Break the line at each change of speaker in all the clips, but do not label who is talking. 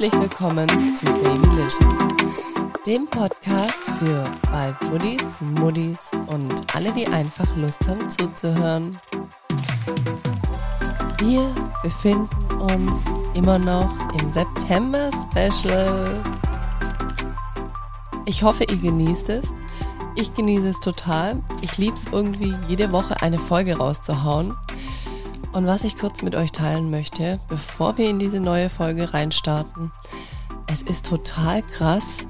Herzlich willkommen zu Babylicious, dem Podcast für bald Muddis, Muddis und alle, die einfach Lust haben zuzuhören. Wir befinden uns immer noch im September Special. Ich hoffe, ihr genießt es. Ich genieße es total. Ich liebe es irgendwie, jede Woche eine Folge rauszuhauen. Und was ich kurz mit euch teilen möchte, bevor wir in diese neue Folge reinstarten, es ist total krass,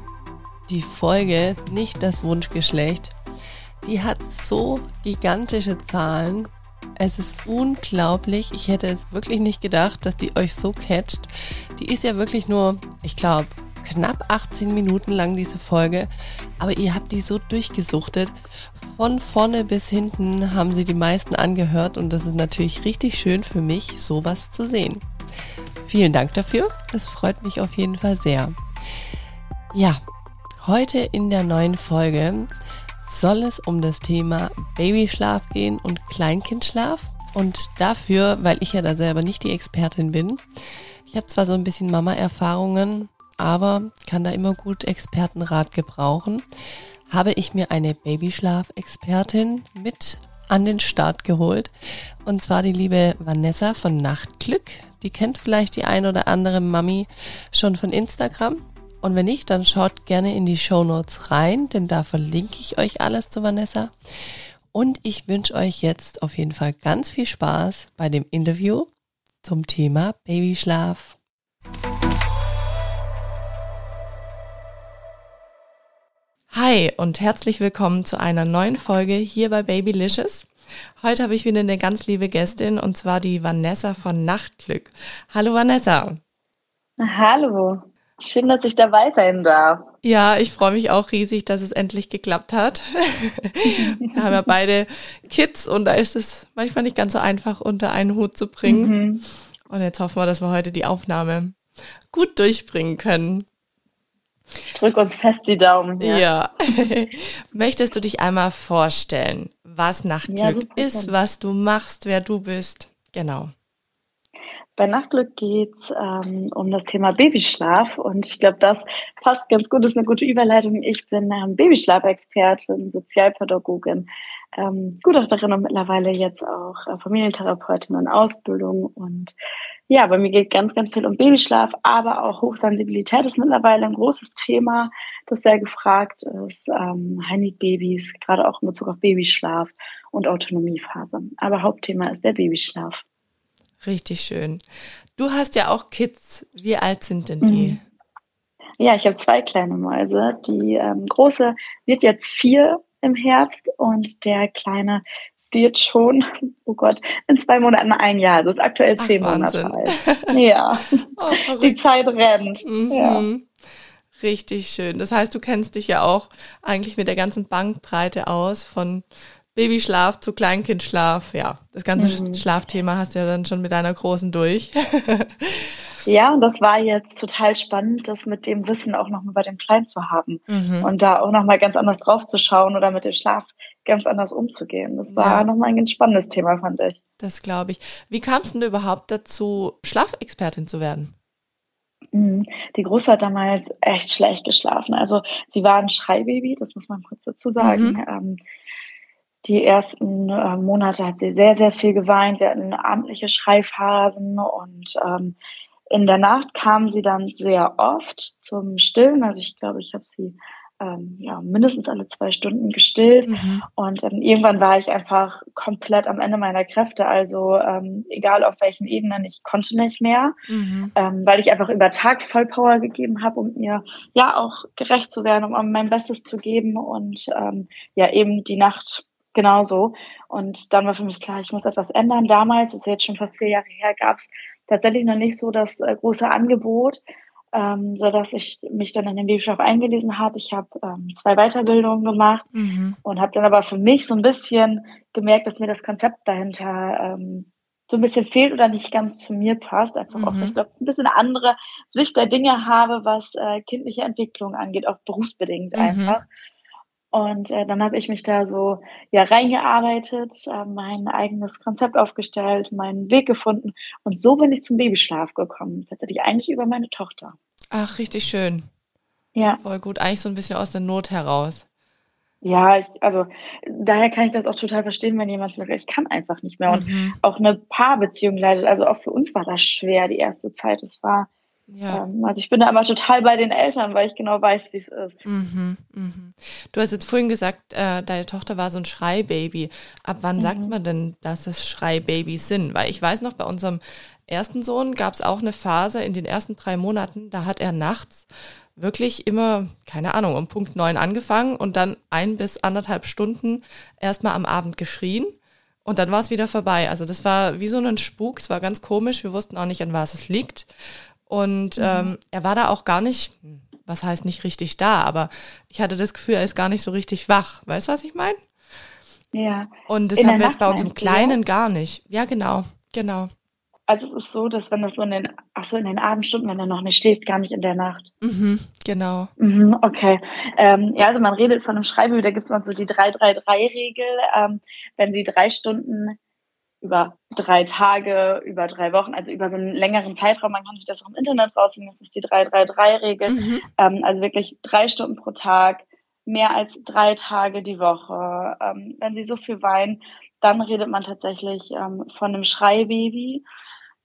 die Folge, nicht das Wunschgeschlecht, die hat so gigantische Zahlen. Es ist unglaublich. Ich hätte es wirklich nicht gedacht, dass die euch so catcht. Die ist ja wirklich nur, ich glaube, knapp 18 Minuten lang diese Folge, aber ihr habt die so durchgesuchtet. Von vorne bis hinten haben sie die meisten angehört und das ist natürlich richtig schön für mich, sowas zu sehen. Vielen Dank dafür. Das freut mich auf jeden Fall sehr. Ja, heute in der neuen Folge soll es um das Thema Babyschlaf gehen und Kleinkindschlaf. Und dafür, weil ich ja da selber nicht die Expertin bin, ich habe zwar so ein bisschen Mama-Erfahrungen, aber kann da immer gut Expertenrat gebrauchen, habe ich mir eine Babyschlaf-Expertin mit an den Start geholt. Und zwar die liebe Vanessa von Nachtglück. Die kennt vielleicht die ein oder andere Mami schon von Instagram. Und wenn nicht, dann schaut gerne in die Show Notes rein, denn da verlinke ich euch alles zu Vanessa. Und ich wünsche euch jetzt auf jeden Fall ganz viel Spaß bei dem Interview zum Thema Babyschlaf. Hi und herzlich willkommen zu einer neuen Folge hier bei Babylicious. Heute habe ich wieder eine ganz liebe Gästin und zwar die Vanessa von Nachtglück. Hallo Vanessa.
Hallo. Schön, dass ich dabei sein darf.
Ja, ich freue mich auch riesig, dass es endlich geklappt hat. wir haben ja beide Kids und da ist es manchmal nicht ganz so einfach unter einen Hut zu bringen. Mhm. Und jetzt hoffen wir, dass wir heute die Aufnahme gut durchbringen können.
Drück uns fest die Daumen.
Hier. Ja. Möchtest du dich einmal vorstellen, was Nachtglück ja, ist, was du machst, wer du bist? Genau.
Bei Nachtglück geht es ähm, um das Thema Babyschlaf und ich glaube, das passt ganz gut, das ist eine gute Überleitung. Ich bin ähm, Babyschlafexpertin, Sozialpädagogin, ähm, Gutachterin und mittlerweile jetzt auch äh, Familientherapeutin in Ausbildung und ja, bei mir geht ganz, ganz viel um Babyschlaf, aber auch Hochsensibilität ist mittlerweile ein großes Thema, das sehr gefragt ist. Ähm, High-Need-Babys, gerade auch in Bezug auf Babyschlaf und Autonomiephase. Aber Hauptthema ist der Babyschlaf.
Richtig schön. Du hast ja auch Kids. Wie alt sind denn die? Mhm.
Ja, ich habe zwei kleine Mäuse. Die ähm, große wird jetzt vier im Herbst und der kleine wird schon, oh Gott, in zwei Monaten ein Jahr. Das ist aktuell zehn Ach, Monate alt. Ja, oh, die Zeit rennt. Mhm. Ja.
Richtig schön. Das heißt, du kennst dich ja auch eigentlich mit der ganzen Bankbreite aus von Babyschlaf zu Kleinkindschlaf. Ja, das ganze mhm. Schlafthema hast du ja dann schon mit deiner Großen durch.
ja, und das war jetzt total spannend, das mit dem Wissen auch nochmal bei dem Kleinen zu haben mhm. und da auch nochmal ganz anders drauf zu schauen oder mit dem Schlaf ganz anders umzugehen. Das war ja. nochmal ein ganz spannendes Thema, fand ich.
Das glaube ich. Wie kamst du überhaupt dazu, Schlafexpertin zu werden?
Mhm. Die Große hat damals echt schlecht geschlafen. Also sie war ein Schreibaby, das muss man kurz dazu sagen. Mhm. Ähm, die ersten äh, Monate hat sie sehr, sehr viel geweint. Wir hatten abendliche Schreiphasen und ähm, in der Nacht kam sie dann sehr oft zum Stillen. Also ich glaube, ich habe sie ähm, ja, mindestens alle zwei Stunden gestillt. Mhm. Und ähm, irgendwann war ich einfach komplett am Ende meiner Kräfte. Also ähm, egal auf welchen Ebenen, ich konnte nicht mehr, mhm. ähm, weil ich einfach über Tag Vollpower gegeben habe, um ihr ja auch gerecht zu werden, um, mein Bestes zu geben und ähm, ja eben die Nacht genauso. Und dann war für mich klar, ich muss etwas ändern. Damals, das ist jetzt schon fast vier Jahre her, gab es tatsächlich noch nicht so das äh, große Angebot ähm, so dass ich mich dann in den Babyschlaf eingelesen habe. Ich habe ähm, zwei Weiterbildungen gemacht mhm. und habe dann aber für mich so ein bisschen gemerkt, dass mir das Konzept dahinter ähm, so ein bisschen fehlt oder nicht ganz zu mir passt. Einfach mhm. auch, ich glaube, ein bisschen eine andere Sicht der Dinge habe, was äh, kindliche Entwicklung angeht, auch berufsbedingt mhm. einfach. Und äh, dann habe ich mich da so ja reingearbeitet, äh, mein eigenes Konzept aufgestellt, meinen Weg gefunden und so bin ich zum Babyschlaf gekommen. Tatsächlich eigentlich über meine Tochter.
Ach, richtig schön.
Ja.
Voll gut. Eigentlich so ein bisschen aus der Not heraus.
Ja, ich, also daher kann ich das auch total verstehen, wenn jemand sagt, ich kann einfach nicht mehr. Und
Mhm.
auch eine Paarbeziehung leidet. Also auch für uns war das schwer, die erste Zeit. Es war,
Ja.
ähm, also ich bin da immer total bei den Eltern, weil ich genau weiß, wie es ist.
Mhm, mhm. Du hast jetzt vorhin gesagt, äh, deine Tochter war so ein Schreibaby. Ab wann sagt
Mhm.
man denn, dass es Schreibabys sind? Weil ich weiß noch, bei unserem ersten Sohn gab es auch eine Phase in den ersten drei Monaten, da hat er nachts wirklich immer, keine Ahnung, um Punkt neun angefangen und dann ein bis anderthalb Stunden erstmal am Abend geschrien und dann war es wieder vorbei. Also das war wie so ein Spuk, es war ganz komisch, wir wussten auch nicht, an was es liegt. Und ähm, er war da auch gar nicht, was heißt nicht richtig da, aber ich hatte das Gefühl, er ist gar nicht so richtig wach. Weißt du, was ich meine?
Ja.
Und das
In
haben wir jetzt bei
du, ja?
Kleinen gar nicht. Ja, genau, genau.
Also es ist so, dass wenn das so in den, ach so in den Abendstunden, wenn er noch nicht schläft, gar nicht in der Nacht.
Mhm, genau.
Mhm, okay. Ähm, ja, also man redet von einem Schreibübel, da gibt es mal so die 3-3-3-Regel. Ähm, wenn sie drei Stunden über drei Tage, über drei Wochen, also über so einen längeren Zeitraum, man kann sich das auch im Internet rausziehen, das ist die 3-3-3-Regel.
Mhm.
Ähm, also wirklich drei Stunden pro Tag, mehr als drei Tage die Woche. Ähm, wenn sie so viel weinen, dann redet man tatsächlich ähm, von einem Schreibaby.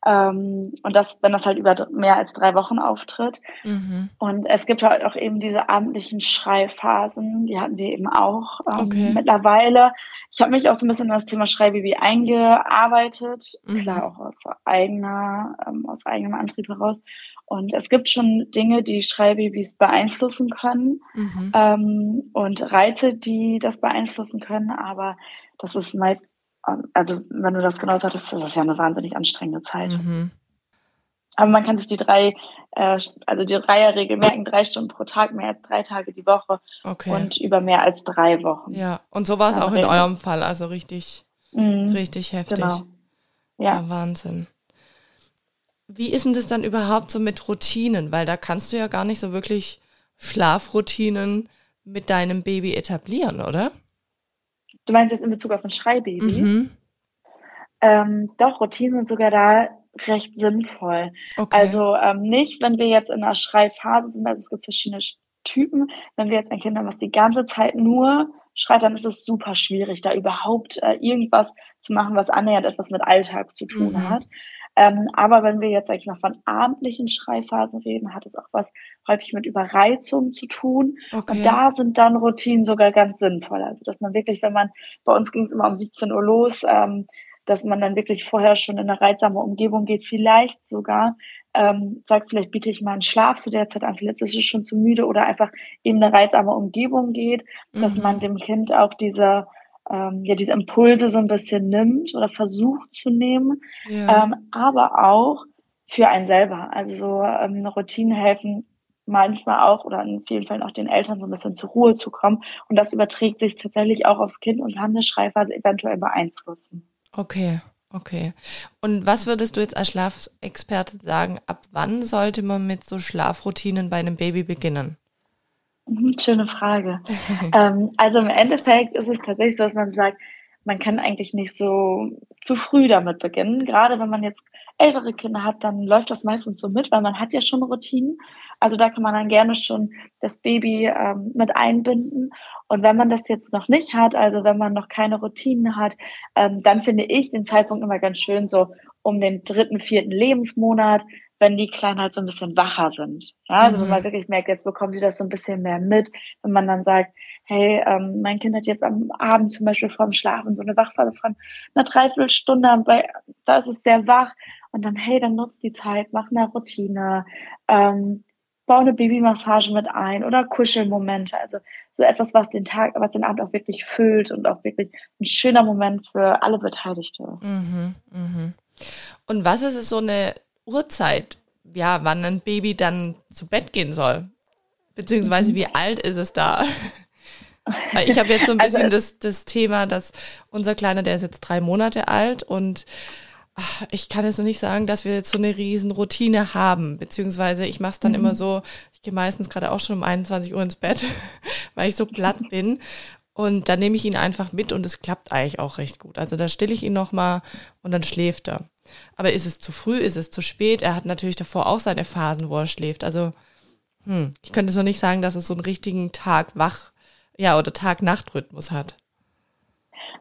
Ähm, und das, wenn das halt über mehr als drei Wochen auftritt.
Mhm.
Und es gibt halt auch eben diese abendlichen Schreiphasen, die hatten wir eben auch ähm,
Okay.
mittlerweile. Ich habe mich auch so ein bisschen in das Thema Schreibaby eingearbeitet,
Mhm.
klar auch aus eigener, ähm, aus eigenem Antrieb heraus. Und es gibt schon Dinge, die Schreibabys beeinflussen können
Mhm.
ähm, und Reize, die das beeinflussen können, aber das ist meist, also wenn du das genau sagtest, das ist ja eine wahnsinnig anstrengende Zeit.
Mhm.
Aber man kann sich die drei, äh, also die Dreierregel merken, drei Stunden pro Tag, mehr als drei Tage die Woche
Okay.
und über mehr als drei Wochen.
ja, und so war es auch in
reden.
eurem Fall, also richtig,
Mhm,
richtig heftig.
genau.
Ja.
Ja.
Wahnsinn. Wie ist denn das dann überhaupt so mit Routinen? Weil da kannst du ja gar nicht so wirklich Schlafroutinen mit deinem Baby etablieren, oder?
Du meinst jetzt in Bezug auf ein Schreibaby?
Mhm.
Ähm, doch, Routinen sind sogar da recht sinnvoll.
Okay.
Also ähm, nicht, wenn wir jetzt in einer Schreiphase sind, also es gibt verschiedene Sch- Typen. Wenn wir jetzt ein Kind haben, was die ganze Zeit nur schreit, dann ist es super schwierig, da überhaupt äh, irgendwas zu machen, was annähernd etwas mit Alltag zu tun
Mhm.
hat. Ähm, aber wenn wir jetzt, sag ich mal, von abendlichen Schreiphasen reden, hat es auch was häufig mit Überreizung zu tun.
okay.
Und da sind dann Routinen sogar ganz sinnvoll. Also, dass man wirklich, wenn man, bei uns ging es immer um 17 Uhr los, ähm, dass man dann wirklich vorher schon in eine reizsame Umgebung geht, vielleicht sogar ähm, sagt, vielleicht biete ich mal einen Schlaf zu der Zeit an, vielleicht ist es schon zu müde oder einfach eben eine reizsame Umgebung geht, dass
Mhm.
man dem Kind auch diese, ähm, ja, diese Impulse so ein bisschen nimmt oder versucht zu nehmen
ja.
ähm, aber auch für einen selber. Also so ähm, Routinen helfen manchmal auch oder in vielen Fällen auch den Eltern so ein bisschen zur Ruhe zu kommen. Und das überträgt sich tatsächlich auch aufs Kind und kann eine Schreibphase eventuell beeinflussen.
Okay, okay. Und was würdest du jetzt als Schlafexperte sagen, ab wann sollte man mit so Schlafroutinen bei einem Baby beginnen?
Mhm, schöne Frage. ähm, also im Endeffekt ist es tatsächlich so, dass man sagt, man kann eigentlich nicht so zu früh damit beginnen. Gerade wenn man jetzt ältere Kinder hat, dann läuft das meistens so mit, weil man hat ja schon Routinen. Also da kann man dann gerne schon das Baby ähm, mit einbinden. Und wenn man das jetzt noch nicht hat, also wenn man noch keine Routinen hat, ähm, dann finde ich den Zeitpunkt immer ganz schön so um den dritten, vierten Lebensmonat, wenn die Kleinen halt so ein bisschen wacher sind. Ja, also wenn
Mhm.
man wirklich merkt, jetzt bekommen sie das so ein bisschen mehr mit, wenn man dann sagt, hey, ähm, mein Kind hat jetzt am Abend zum Beispiel vorm Schlafen so eine Wachphase von einer Dreiviertelstunde, bei, da ist es sehr wach und dann, hey, dann nutzt die Zeit, mach eine Routine, ähm, bau eine Babymassage mit ein oder Kuschelmomente, also so etwas, was den Tag, was den Abend auch wirklich füllt und auch wirklich ein schöner Moment für alle Beteiligten ist.
Mhm, mhm. Und was ist es so eine Uhrzeit, ja, wann ein Baby dann zu Bett gehen soll? Beziehungsweise wie alt ist es da? Weil ich habe jetzt so ein
Also
bisschen
es-
das, das Thema, dass unser Kleiner, der ist jetzt drei Monate alt und ach, ich kann jetzt noch nicht sagen, dass wir jetzt so eine riesen Routine haben. Beziehungsweise ich mache es dann
Mhm.
immer so, ich gehe meistens gerade auch schon um 21 Uhr ins Bett, weil ich so platt bin. Und dann nehme ich ihn einfach mit und es klappt eigentlich auch recht gut. Also da stille ich ihn nochmal und dann schläft er. Aber ist es zu früh, ist es zu spät? Er hat natürlich davor auch seine Phasen, wo er schläft. Also Hm. Ich könnte so nicht sagen, dass es so einen richtigen Tag-Wach, ja, oder Tag-Nacht-Rhythmus hat.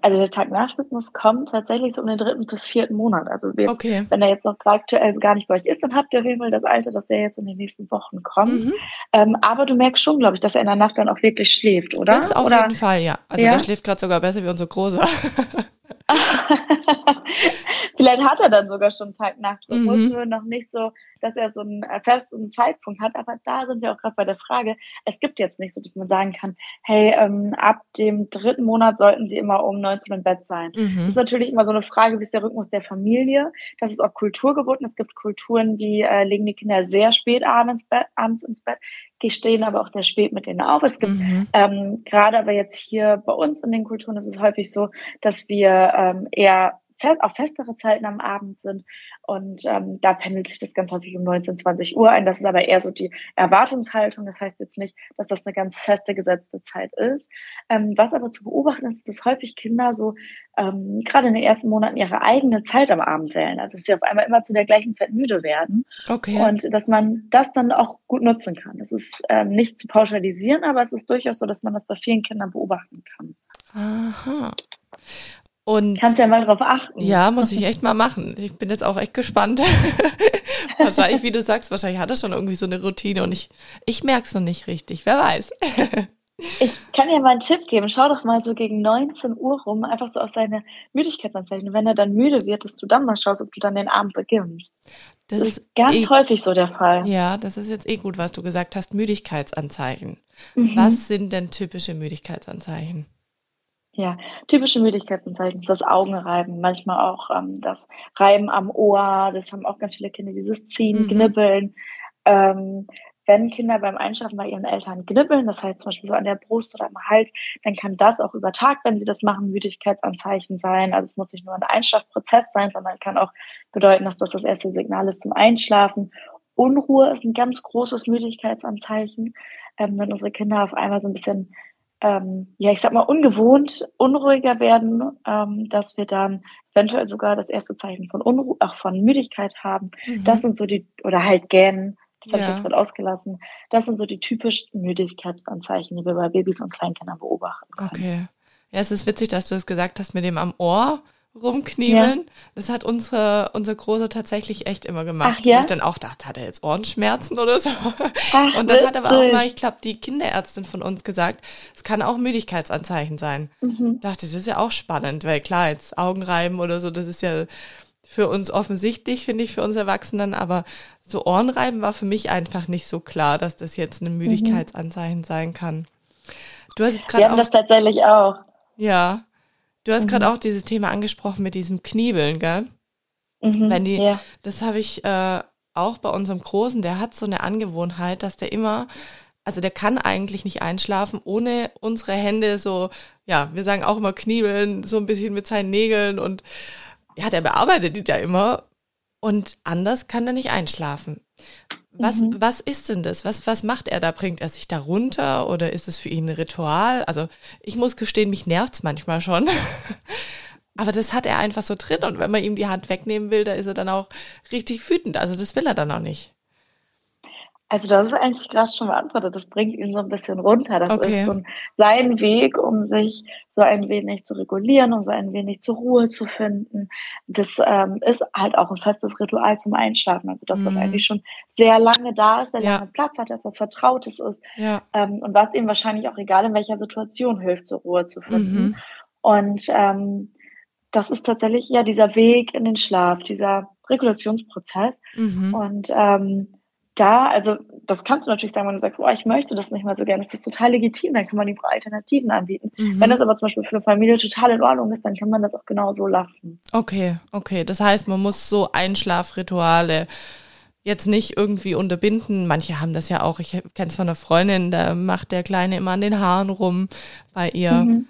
Also der Tag-Nacht-Rhythmus kommt tatsächlich so um den dritten bis vierten Monat. Also wir,
okay.
wenn er jetzt noch aktuell gar nicht bei euch ist, dann habt ihr auf jeden Fall das Alter, dass der jetzt in den nächsten Wochen kommt. Mhm. Ähm, aber du merkst schon, glaube ich, dass er in der Nacht dann auch wirklich schläft, oder?
Das auf
oder?
jeden Fall, ja. Also ja? der schläft gerade sogar besser wie unser Großer.
Vielleicht hat er dann sogar schon Tag-Nacht-Rhythmus, mhm. nur noch nicht so, dass er so einen äh, festen Zeitpunkt hat. Aber da sind wir auch gerade bei der Frage. Es gibt jetzt nicht so, dass man sagen kann, hey, ähm, ab dem dritten Monat sollten sie immer um 19 im Bett sein. Mhm. Das ist natürlich immer so eine Frage, wie ist der Rhythmus der Familie? Das ist auch kulturgebunden. Es gibt Kulturen, die äh, legen die Kinder sehr spät abends, abends ins Bett die stehen aber auch sehr spät mit denen auf. Es gibt mhm. ähm, gerade aber jetzt hier bei uns in den Kulturen ist es häufig so, dass wir ähm, eher fest, auf festere Zeiten am Abend sind. Und ähm, da pendelt sich das ganz häufig um 19, 20 Uhr ein. Das ist aber eher so die Erwartungshaltung. Das heißt jetzt nicht, dass das eine ganz feste gesetzte Zeit ist. Ähm, was aber zu beobachten ist, dass häufig Kinder so ähm, gerade in den ersten Monaten ihre eigene Zeit am Abend wählen. Also dass sie auf einmal immer zu der gleichen Zeit müde werden.
Okay.
Und dass man das dann auch gut nutzen kann. Das ist ähm, nicht zu pauschalisieren, aber es ist durchaus so, dass man das bei vielen Kindern beobachten kann.
Aha. Und
Kannst ja mal drauf achten.
Ja, muss ich echt mal machen. Ich bin jetzt auch echt gespannt. wahrscheinlich, wie du sagst, wahrscheinlich hat er schon irgendwie so eine Routine und ich, ich merke es noch nicht richtig. Wer weiß.
ich kann dir mal einen Tipp geben. Schau doch mal so gegen 19 Uhr rum, einfach so auf seine Müdigkeitsanzeichen. Und wenn er dann müde wird, dass du dann mal schaust, ob du dann den Abend beginnst. Das, das ist ganz eh, häufig so der Fall.
Ja, das ist jetzt eh gut, was du gesagt hast. Müdigkeitsanzeichen. Mhm. Was sind denn typische Müdigkeitsanzeichen?
Ja, typische Müdigkeitsanzeichen ist das Augenreiben, manchmal auch ähm, das Reiben am Ohr, das haben auch ganz viele Kinder, dieses Ziehen, mhm. Knibbeln. Ähm, wenn Kinder beim Einschlafen bei ihren Eltern knibbeln, das heißt zum Beispiel so an der Brust oder am Hals, dann kann das auch über Tag, wenn sie das machen, Müdigkeitsanzeichen sein. Also es muss nicht nur ein Einschlafprozess sein, sondern kann auch bedeuten, dass das das erste Signal ist zum Einschlafen. Unruhe ist ein ganz großes Müdigkeitsanzeichen, ähm, wenn unsere Kinder auf einmal so ein bisschen ähm, ja, ich sag mal, ungewohnt unruhiger werden, ähm, dass wir dann eventuell sogar das erste Zeichen von Unruhe, auch von Müdigkeit haben. Mhm. Das sind so die, oder halt gähnen, das ja. habe ich jetzt gerade ausgelassen. Das sind so die typischen Müdigkeitsanzeichen, die wir bei Babys und Kleinkindern beobachten können.
Okay. Ja, es ist witzig, dass du es gesagt hast mit dem am Ohr rumkniemeln. Ja. Das hat unsere, unser Großer tatsächlich echt immer gemacht. Ach, ja? Wo ich dann auch dachte, hat er jetzt Ohrenschmerzen oder so? Ach, und dann hat aber auch mal, ich glaube, die Kinderärztin von uns gesagt, es kann auch Müdigkeitsanzeichen sein. Mhm. Dachte, das ist ja auch spannend, weil klar, jetzt Augenreiben oder so, das ist ja für uns offensichtlich, finde ich, für uns Erwachsenen, aber so Ohrenreiben war für mich einfach nicht so klar, dass das jetzt ein mhm. Müdigkeitsanzeichen mhm. sein kann.
Du hast jetzt gerade auch. das tatsächlich auch.
Ja. Du hast mhm. gerade auch dieses Thema angesprochen mit diesem Kniebeln, gell? Mhm, Wenn die, ja. das habe ich äh, auch bei unserem Großen, der hat so eine Angewohnheit, dass der immer, also der kann eigentlich nicht einschlafen, ohne unsere Hände so, ja, wir sagen auch immer kniebeln, so ein bisschen mit seinen Nägeln und ja, der bearbeitet die da immer und anders kann er nicht einschlafen. Was, mhm. was ist denn das? Was, was macht er da? Bringt er sich da runter oder ist es für ihn ein Ritual? Also ich muss gestehen, mich nervt's manchmal schon. Aber das hat er einfach so drin und wenn man ihm die Hand wegnehmen will, da ist er dann auch richtig wütend. Also das will er dann auch nicht.
Also das ist eigentlich gerade schon beantwortet. Das bringt ihn so ein bisschen runter. Das okay. ist so sein Weg, um sich so ein wenig zu regulieren, um so ein wenig zur Ruhe zu finden. Das ähm, ist halt auch ein festes Ritual zum Einschlafen. Also das, was mhm. eigentlich schon sehr lange da ist, sehr ja. lange Platz hat, etwas Vertrautes ist.
Ja.
Ähm, und was ihm wahrscheinlich auch egal in welcher Situation hilft, zur Ruhe zu finden. Mhm. Und ähm, das ist tatsächlich ja dieser Weg in den Schlaf, dieser Regulationsprozess. Mhm. Und ähm, da, also das kannst du natürlich sagen, wenn du sagst, oh, ich möchte das nicht mehr so gerne, ist das total legitim, dann kann man die Alternativen anbieten. Mhm. Wenn das aber zum Beispiel für eine Familie total in Ordnung ist, dann kann man das auch genau so lassen.
Okay, okay. Das heißt, man muss so Einschlafrituale jetzt nicht irgendwie unterbinden. Manche haben das ja auch. Ich kenne es von einer Freundin, da macht der Kleine immer an den Haaren rum bei ihr. Mhm.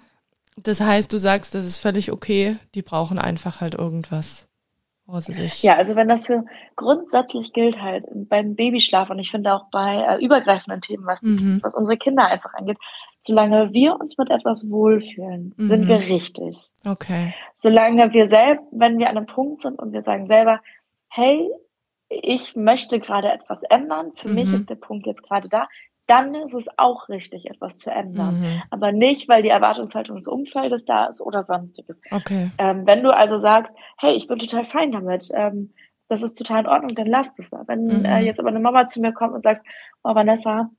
Das heißt, du sagst, das ist völlig okay. Die brauchen einfach halt irgendwas.
Ja, also wenn das für grundsätzlich gilt halt beim Babyschlaf und ich finde auch bei äh, übergreifenden Themen, was, mhm. was unsere Kinder einfach angeht, solange wir uns mit etwas wohlfühlen, mhm. sind wir richtig.
Okay.
Solange wir selbst, wenn wir an einem Punkt sind und wir sagen selber, hey, ich möchte gerade etwas ändern, für mhm. mich ist der Punkt jetzt gerade da, dann ist es auch richtig, etwas zu ändern. Mhm. Aber nicht, weil die Erwartungshaltung des Umfeldes da ist oder sonstiges.
Okay.
Ähm, wenn du also sagst, hey, ich bin total fein damit, ähm, das ist total in Ordnung, dann lass das da. Wenn mhm. äh, jetzt aber eine Mama zu mir kommt und sagt, oh Vanessa,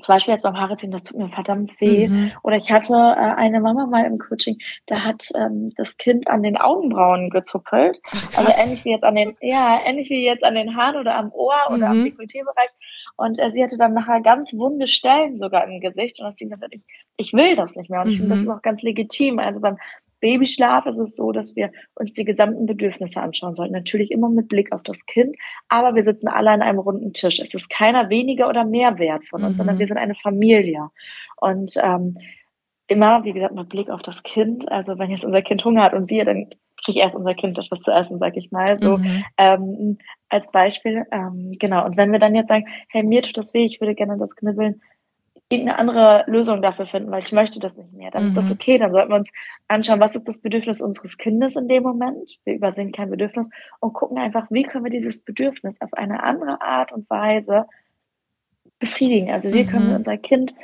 zum Beispiel jetzt beim Haare ziehen, das tut mir verdammt weh. Mhm. Oder ich hatte äh, eine Mama mal im Coaching, da hat ähm, das Kind an den Augenbrauen gezuppelt. Ach, also ähnlich wie jetzt an den, ja, ähnlich wie jetzt an den Haaren oder am Ohr mhm. oder am mhm. Dekolleté-Bereich. Und äh, sie hatte dann nachher ganz wunde Stellen sogar im Gesicht. Und das Ding gesagt, ich, ich will das nicht mehr. Und ich finde, das mhm. ist auch ganz legitim. Also beim Babyschlaf ist es so, dass wir uns die gesamten Bedürfnisse anschauen sollten. Natürlich immer mit Blick auf das Kind, aber wir sitzen alle an einem runden Tisch. Es ist keiner weniger oder mehr wert von uns, mhm. sondern wir sind eine Familie. Und ähm, immer, wie gesagt, mit Blick auf das Kind. Also wenn jetzt unser Kind Hunger hat und wir, dann kriegt erst unser Kind etwas zu essen, sag ich mal. So mhm. ähm, als Beispiel. Ähm, genau. Und wenn wir dann jetzt sagen, hey, mir tut das weh, ich würde gerne das Knibbeln irgendeine andere Lösung dafür finden, weil ich möchte das nicht mehr. Dann mhm. ist das mhm. okay. Dann sollten wir uns anschauen, was ist das Bedürfnis unseres Kindes in dem Moment. Wir übersehen kein Bedürfnis und gucken einfach, wie können wir dieses Bedürfnis auf eine andere Art und Weise befriedigen. Also wie mhm. können wir unser Kind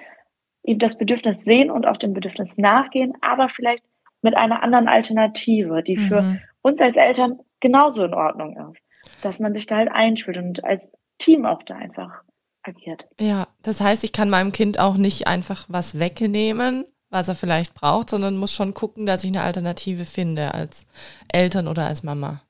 ihm das Bedürfnis sehen und auf dem Bedürfnis nachgehen, aber vielleicht mit einer anderen Alternative, die mhm. für uns als Eltern genauso in Ordnung ist. Dass man sich da halt einspielt und als Team auch da einfach agiert.
Ja, das heißt, ich kann meinem Kind auch nicht einfach was wegnehmen, was er vielleicht braucht, sondern muss schon gucken, dass ich eine Alternative finde als Eltern oder als Mama.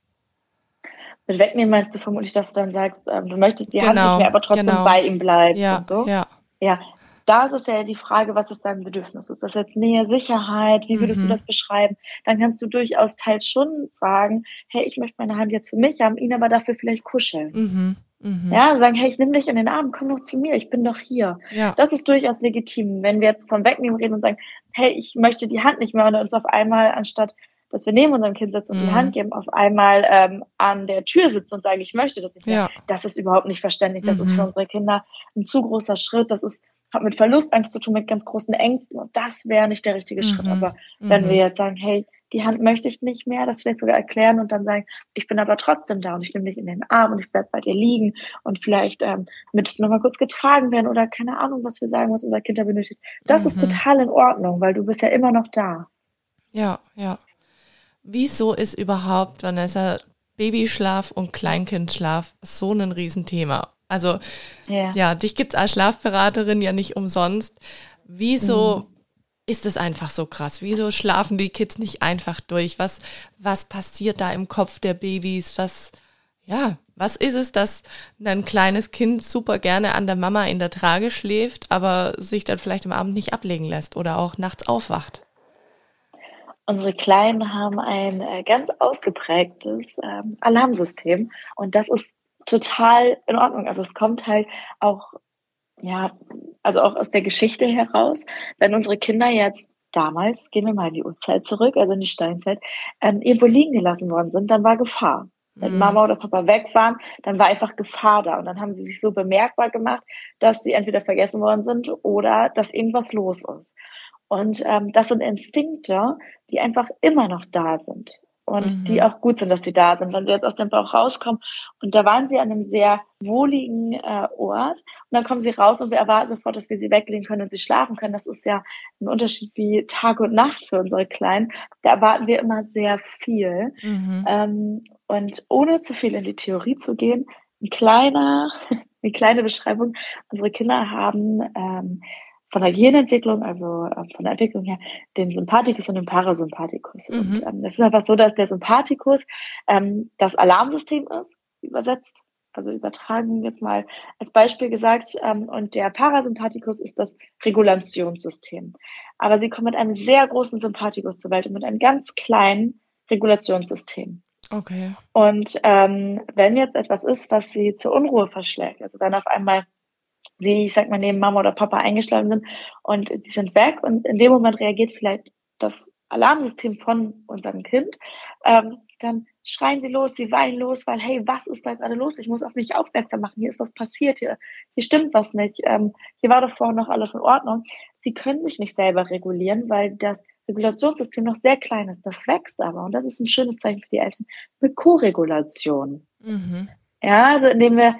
Mit wegnehmen meinst du vermutlich, dass du dann sagst, ähm, du möchtest die genau, Hand nicht genau, mehr, aber trotzdem genau. bei ihm bleibst
ja,
und so.
Ja.
Ja, da ist es ja die Frage, was ist dein Bedürfnis? Ist das jetzt Nähe, Sicherheit? Wie würdest mhm. du das beschreiben? Dann kannst du durchaus teils schon sagen, hey, ich möchte meine Hand jetzt für mich haben, ihn aber dafür vielleicht kuscheln. Mhm. Mhm. Ja, sagen, hey, ich nehme dich in den Arm, komm doch zu mir, ich bin doch hier. Ja. Das ist durchaus legitim. Wenn wir jetzt von Wegnehmen reden und sagen, hey, ich möchte die Hand nicht mehr und uns auf einmal, anstatt dass wir neben unserem Kind sitzen und mhm. die Hand geben, auf einmal ähm, an der Tür sitzen und sagen, ich möchte das nicht mehr. Ja. Das ist überhaupt nicht verständlich. Das mhm. ist für unsere Kinder ein zu großer Schritt. Das ist, hat mit Verlustangst zu tun, mit ganz großen Ängsten und das wäre nicht der richtige Schritt. Mhm. Aber wenn wir mhm. jetzt sagen, hey, die Hand möchte ich nicht mehr, das vielleicht sogar erklären und dann sagen, ich bin aber trotzdem da und ich nehme dich in den Arm und ich bleib bei dir liegen und vielleicht ähm, möchtest du nochmal kurz getragen werden oder keine Ahnung, was wir sagen, was unser Kind da benötigt. Das mhm. ist total in Ordnung, weil du bist ja immer noch da.
Ja, ja. Wieso ist überhaupt, Vanessa, Babyschlaf und Kleinkindschlaf so ein Riesenthema? Also, ja, ja dich gibt's als Schlafberaterin ja nicht umsonst. Wieso mhm ist es einfach so krass? Wieso schlafen die Kids nicht einfach durch? Was, was passiert da im Kopf der Babys? Was, ja, was ist es, dass ein kleines Kind super gerne an der Mama in der Trage schläft, aber sich dann vielleicht am Abend nicht ablegen lässt oder auch nachts aufwacht?
Unsere Kleinen haben ein äh, ganz ausgeprägtes ähm, Alarmsystem und das ist total in Ordnung. Also es kommt halt auch ja, also auch aus der Geschichte heraus, wenn unsere Kinder jetzt damals, gehen wir mal in die Urzeit zurück, also in die Steinzeit, ähm, irgendwo liegen gelassen worden sind, dann war Gefahr. Wenn mhm. Mama oder Papa weg waren, dann war einfach Gefahr da. Und dann haben sie sich so bemerkbar gemacht, dass sie entweder vergessen worden sind oder dass irgendwas los ist. Und ähm, das sind Instinkte, die einfach immer noch da sind und mhm. die auch gut sind, dass sie da sind. Wenn sie jetzt aus dem Bauch rauskommen und da waren sie an einem sehr wohligen äh, Ort und dann kommen sie raus und wir erwarten sofort, dass wir sie weglegen können und sie schlafen können. Das ist ja ein Unterschied wie Tag und Nacht für unsere Kleinen. Da erwarten wir immer sehr viel. Mhm. Ähm, und ohne zu viel in die Theorie zu gehen, ein kleiner, eine kleine Beschreibung. Unsere Kinder haben ähm, von der Gehirnentwicklung, also äh, von der Entwicklung her, den Sympathikus und den Parasympathikus. Mhm. Und ähm, das ist einfach so, dass der Sympathikus ähm, das Alarmsystem ist, übersetzt, also übertragen jetzt mal als Beispiel gesagt, ähm, und der Parasympathikus ist das Regulationssystem. Aber sie kommen mit einem sehr großen Sympathikus zur Welt und mit einem ganz kleinen Regulationssystem.
Okay.
Und ähm, wenn jetzt etwas ist, was sie zur Unruhe verschlägt, also wenn auf einmal sie, ich sag mal, neben Mama oder Papa eingeschlafen sind und die sind weg und in dem Moment reagiert vielleicht das Alarmsystem von unserem Kind, ähm, dann schreien sie los, sie weinen los, weil, hey, was ist da gerade los? Ich muss auf mich aufmerksam machen, hier ist was passiert, hier, hier stimmt was nicht, ähm, hier war doch vorhin noch alles in Ordnung. Sie können sich nicht selber regulieren, weil das Regulationssystem noch sehr klein ist. Das wächst aber und das ist ein schönes Zeichen für die Eltern mit Co-Regulation. Mhm. Ja, also indem wir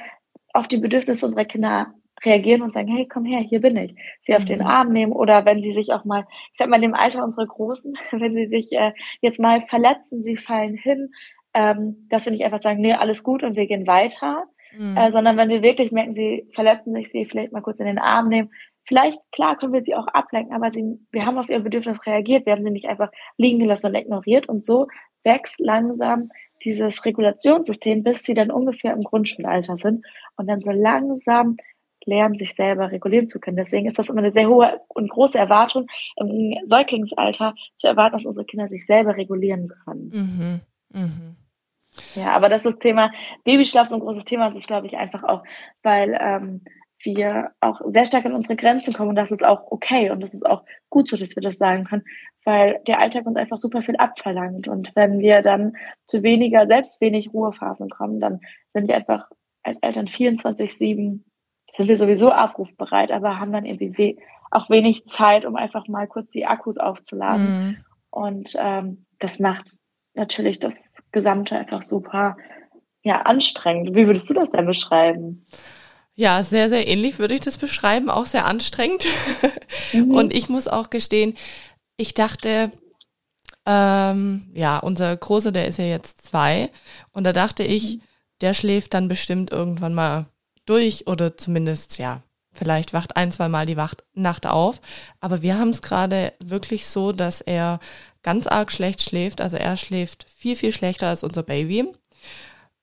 auf die Bedürfnisse unserer Kinder reagieren und sagen, hey, komm her, hier bin ich. Sie mhm. auf den mhm. Arm nehmen oder wenn sie sich auch mal, ich sag mal, in dem Alter unserer Großen, wenn sie sich äh, jetzt mal verletzen, sie fallen hin, ähm, dass wir nicht einfach sagen, nee, alles gut und wir gehen weiter, mhm. äh, sondern wenn wir wirklich merken, sie verletzen sich, sie vielleicht mal kurz in den Arm nehmen. Vielleicht, klar, können wir sie auch ablenken, aber sie, wir haben auf ihr Bedürfnis reagiert, wir haben sie nicht einfach liegen gelassen und ignoriert und so wächst langsam dieses Regulationssystem, bis sie dann ungefähr im Grundschulalter sind und dann so langsam lernen, sich selber regulieren zu können. Deswegen ist das immer eine sehr hohe und große Erwartung im Säuglingsalter zu erwarten, dass unsere Kinder sich selber regulieren können. Mhm. Mhm. Ja, aber das ist Thema Babyschlaf so ein großes Thema. Das ist, glaube ich, einfach auch, weil ähm, wir auch sehr stark an unsere Grenzen kommen und das ist auch okay und das ist auch gut so, dass wir das sagen können, weil der Alltag uns einfach super viel abverlangt und wenn wir dann zu weniger, selbst wenig Ruhephasen kommen, dann sind wir einfach als Eltern 24-7 sind wir sowieso abrufbereit, aber haben dann irgendwie we auch wenig Zeit, um einfach mal kurz die Akkus aufzuladen. Mhm. Und ähm, das macht natürlich das Gesamte einfach super ja, anstrengend. Wie würdest du das denn beschreiben?
Ja, sehr, sehr ähnlich würde ich das beschreiben, auch sehr anstrengend. Mhm. Und ich muss auch gestehen, ich dachte, ähm, ja, unser Großer, der ist ja jetzt zwei. Und da dachte ich, mhm. der schläft dann bestimmt irgendwann mal durch oder zumindest, ja, vielleicht wacht ein, zwei Mal die Wacht Nacht auf. Aber wir haben es gerade wirklich so, dass er ganz arg schlecht schläft. Also er schläft viel, viel schlechter als unser Baby.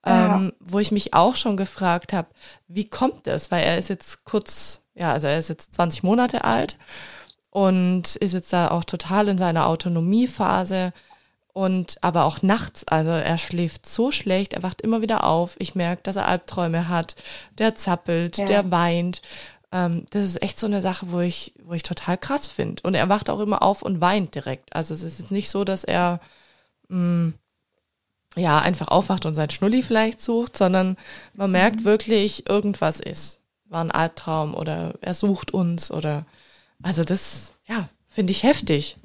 Ja. Ähm, wo ich mich auch schon gefragt habe, wie kommt das? Weil er ist jetzt kurz, ja, also er ist jetzt 20 Monate alt und ist jetzt da auch total in seiner Autonomiephase und aber auch nachts, also er schläft so schlecht, er wacht immer wieder auf. Ich merke, dass er Albträume hat, der zappelt, ja. der weint. Ähm, das ist echt so eine Sache, wo ich, wo ich total krass finde. Und er wacht auch immer auf und weint direkt. Also es ist nicht so, dass er mh, mm, ja einfach aufwacht und sein Schnulli vielleicht sucht, sondern man merkt mhm. wirklich, irgendwas ist. War ein Albtraum oder er sucht uns oder also das, ja, finde ich heftig.